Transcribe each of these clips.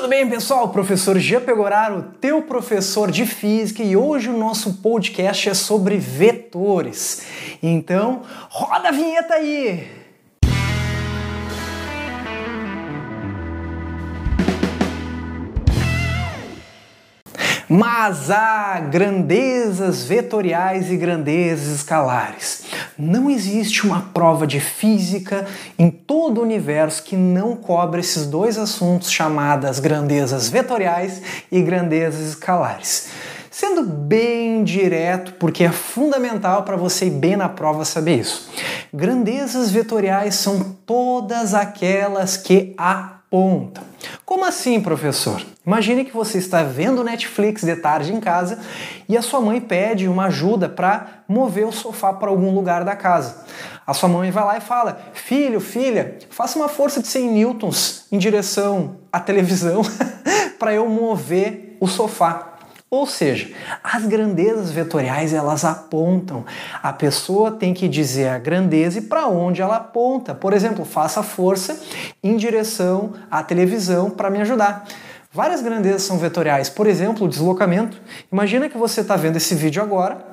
Tudo bem, pessoal? Professor Jean Pegoraro, teu professor de física, e hoje o nosso podcast é sobre vetores. Então, roda a vinheta aí! Mas há grandezas vetoriais e grandezas escalares. Não existe uma prova de física em todo o universo que não cobre esses dois assuntos chamadas grandezas vetoriais e grandezas escalares. Sendo bem direto, porque é fundamental para você ir bem na prova saber isso. Grandezas vetoriais são todas aquelas que apontam. Como assim, professor? Imagine que você está vendo Netflix de tarde em casa e a sua mãe pede uma ajuda para mover o sofá para algum lugar da casa. A sua mãe vai lá e fala: Filho, filha, faça uma força de 100 newtons em direção à televisão para eu mover o sofá. Ou seja, as grandezas vetoriais elas apontam. A pessoa tem que dizer a grandeza e para onde ela aponta. Por exemplo, faça força em direção à televisão para me ajudar. Várias grandezas são vetoriais. Por exemplo, o deslocamento. Imagina que você está vendo esse vídeo agora,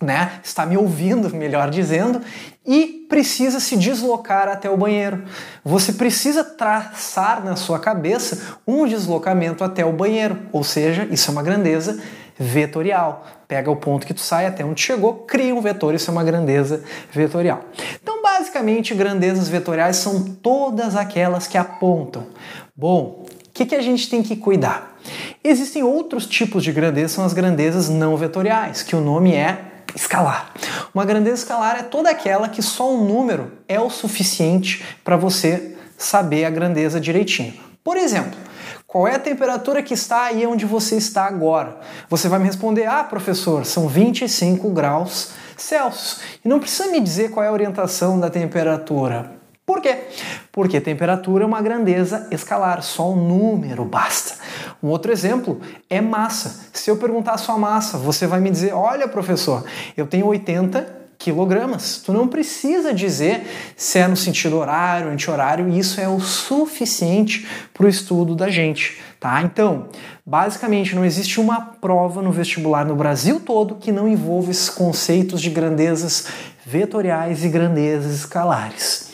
né? Está me ouvindo, melhor dizendo, e precisa se deslocar até o banheiro. Você precisa traçar na sua cabeça um deslocamento até o banheiro, ou seja, isso é uma grandeza vetorial. Pega o ponto que tu sai até onde chegou, cria um vetor, isso é uma grandeza vetorial. Então, basicamente, grandezas vetoriais são todas aquelas que apontam. Bom, que, que a gente tem que cuidar? Existem outros tipos de grandeza, são as grandezas não vetoriais, que o nome é escalar. Uma grandeza escalar é toda aquela que só um número é o suficiente para você saber a grandeza direitinho. Por exemplo, qual é a temperatura que está aí onde você está agora? Você vai me responder: Ah, professor, são 25 graus Celsius. E não precisa me dizer qual é a orientação da temperatura. Por quê? Porque temperatura é uma grandeza escalar, só um número basta. Um outro exemplo é massa. Se eu perguntar a sua massa, você vai me dizer: olha, professor, eu tenho 80 quilogramas. Tu não precisa dizer se é no sentido horário, anti-horário, isso é o suficiente para o estudo da gente, tá? Então, basicamente, não existe uma prova no vestibular no Brasil todo que não envolva esses conceitos de grandezas vetoriais e grandezas escalares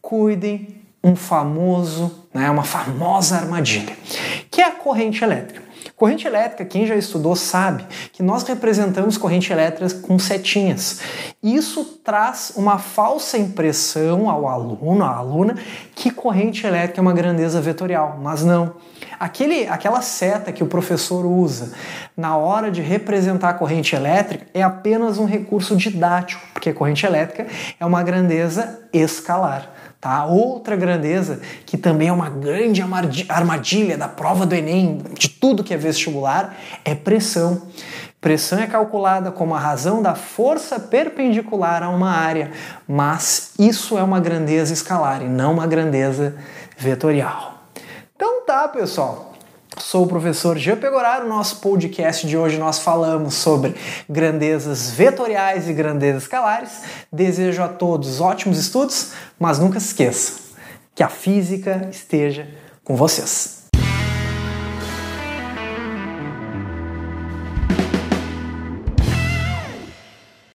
cuidem um famoso, né, uma famosa armadilha, que é a corrente elétrica. Corrente elétrica, quem já estudou sabe que nós representamos corrente elétrica com setinhas. Isso traz uma falsa impressão ao aluno, à aluna, que corrente elétrica é uma grandeza vetorial, mas não. Aquele, aquela seta que o professor usa na hora de representar a corrente elétrica é apenas um recurso didático, porque a corrente elétrica é uma grandeza escalar. Tá? Outra grandeza, que também é uma grande armadilha da prova do Enem, de tudo que é vestibular, é pressão. Pressão é calculada como a razão da força perpendicular a uma área, mas isso é uma grandeza escalar e não uma grandeza vetorial. Então tá, pessoal. Sou o professor Jean Pegoraro. No nosso podcast de hoje nós falamos sobre grandezas vetoriais e grandezas escalares. Desejo a todos ótimos estudos, mas nunca se esqueça que a física esteja com vocês.